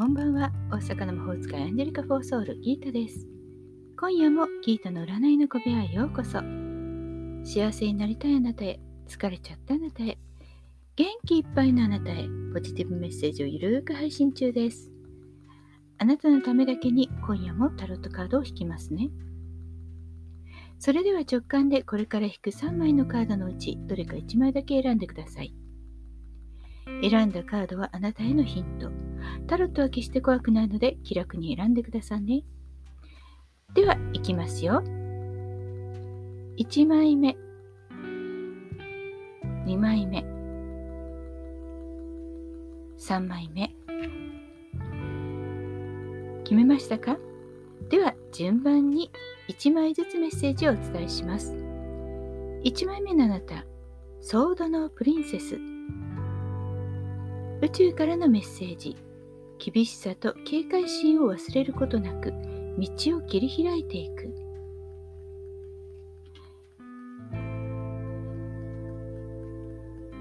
こんばんは。大阪の魔法使いアンジェリカ・フォーソウルギータです。今夜もギータの占いの小部屋へようこそ。幸せになりたいあなたへ、疲れちゃったあなたへ、元気いっぱいのあなたへ、ポジティブメッセージをゆるーく配信中です。あなたのためだけに今夜もタロットカードを引きますね。それでは直感でこれから引く3枚のカードのうちどれか1枚だけ選んでください。選んだカードはあなたへのヒント。タロットは決して怖くないので気楽に選んでくださいね。では、いきますよ。1枚目。2枚目。3枚目。決めましたか？では、順番に1枚ずつメッセージをお伝えします。1枚目のあなた、ソードのプリンセス。宇宙からのメッセージ。厳しさと警戒心を忘れることなく、道を切り開いていく。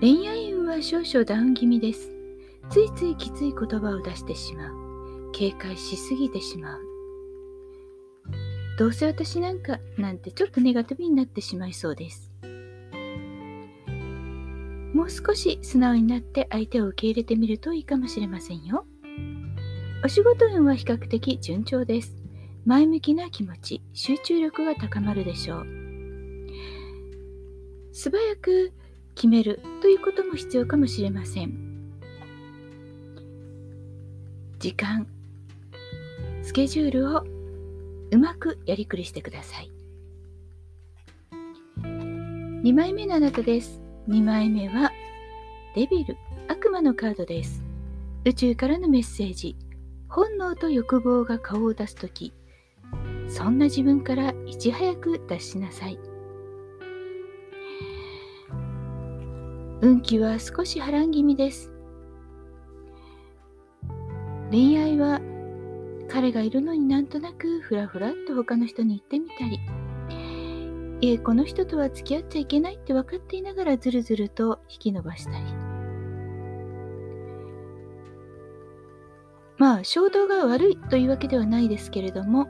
恋愛運は少々ダウン気味です。ついついきつい言葉を出してしまう。警戒しすぎてしまう。どうせ私なんかなんてちょっとネガティブになってしまいそうです。もう少し素直になって相手を受け入れてみるといいかもしれませんよ。お仕事運は比較的順調です。前向きな気持ち、集中力が高まるでしょう。素早く決めるということも必要かもしれません。時間、スケジュールをうまくやりくりしてください。2枚目のあなたです。2枚目はデビル、悪魔のカードです。宇宙からのメッセージ。本能と欲望が顔を出すとき、そんな自分からいち早く脱しなさい。運気は少し波乱気味です。恋愛は彼がいるのになんとなくふらふらっと他の人に言ってみたり、いえ、この人とは付き合っちゃいけないって分かっていながらずるずると引き伸ばしたり。まあ、衝動が悪いというわけではないですけれども、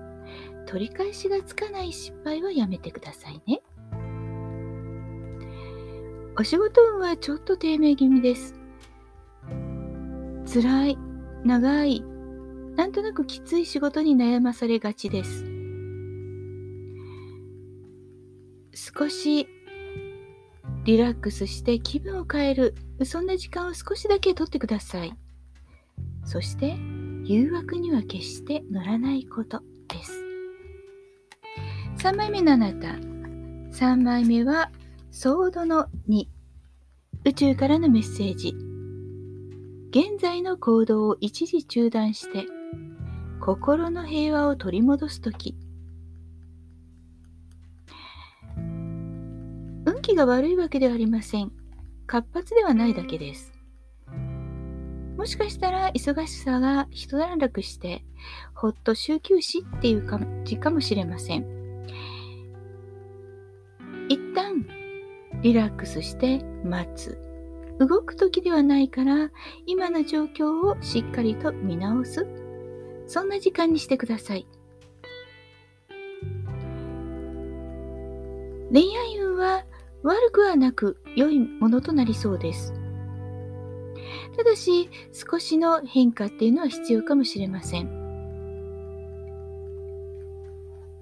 取り返しがつかない失敗はやめてくださいね。お仕事運はちょっと低迷気味です。辛い、長い、なんとなくきつい仕事に悩まされがちです。少しリラックスして気分を変える、そんな時間を少しだけ取ってください。そして、誘惑には決して乗らないことです。3枚目のあなた。3枚目は、ソードの2。宇宙からのメッセージ。現在の行動を一時中断して、心の平和を取り戻すとき。運気が悪いわけではありません。活発ではないだけです。もしかしたら忙しさが一段落して、ほっと週休止っていう感じかもしれません。一旦リラックスして待つ。動く時ではないから、今の状況をしっかりと見直す。そんな時間にしてください。恋愛運は悪くはなく良いものとなりそうです。ただし、少しの変化っていうのは必要かもしれません。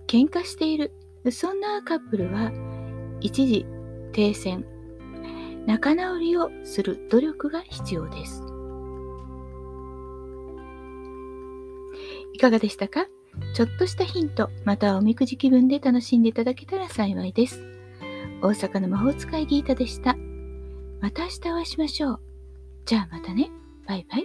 喧嘩している、そんなカップルは、一時停戦、仲直りをする努力が必要です。いかがでしたか？ちょっとしたヒント、またはおみくじ気分で楽しんでいただけたら幸いです。大阪の魔法使いギータでした。また明日お会いしましょう。じゃあまたね。バイバイ。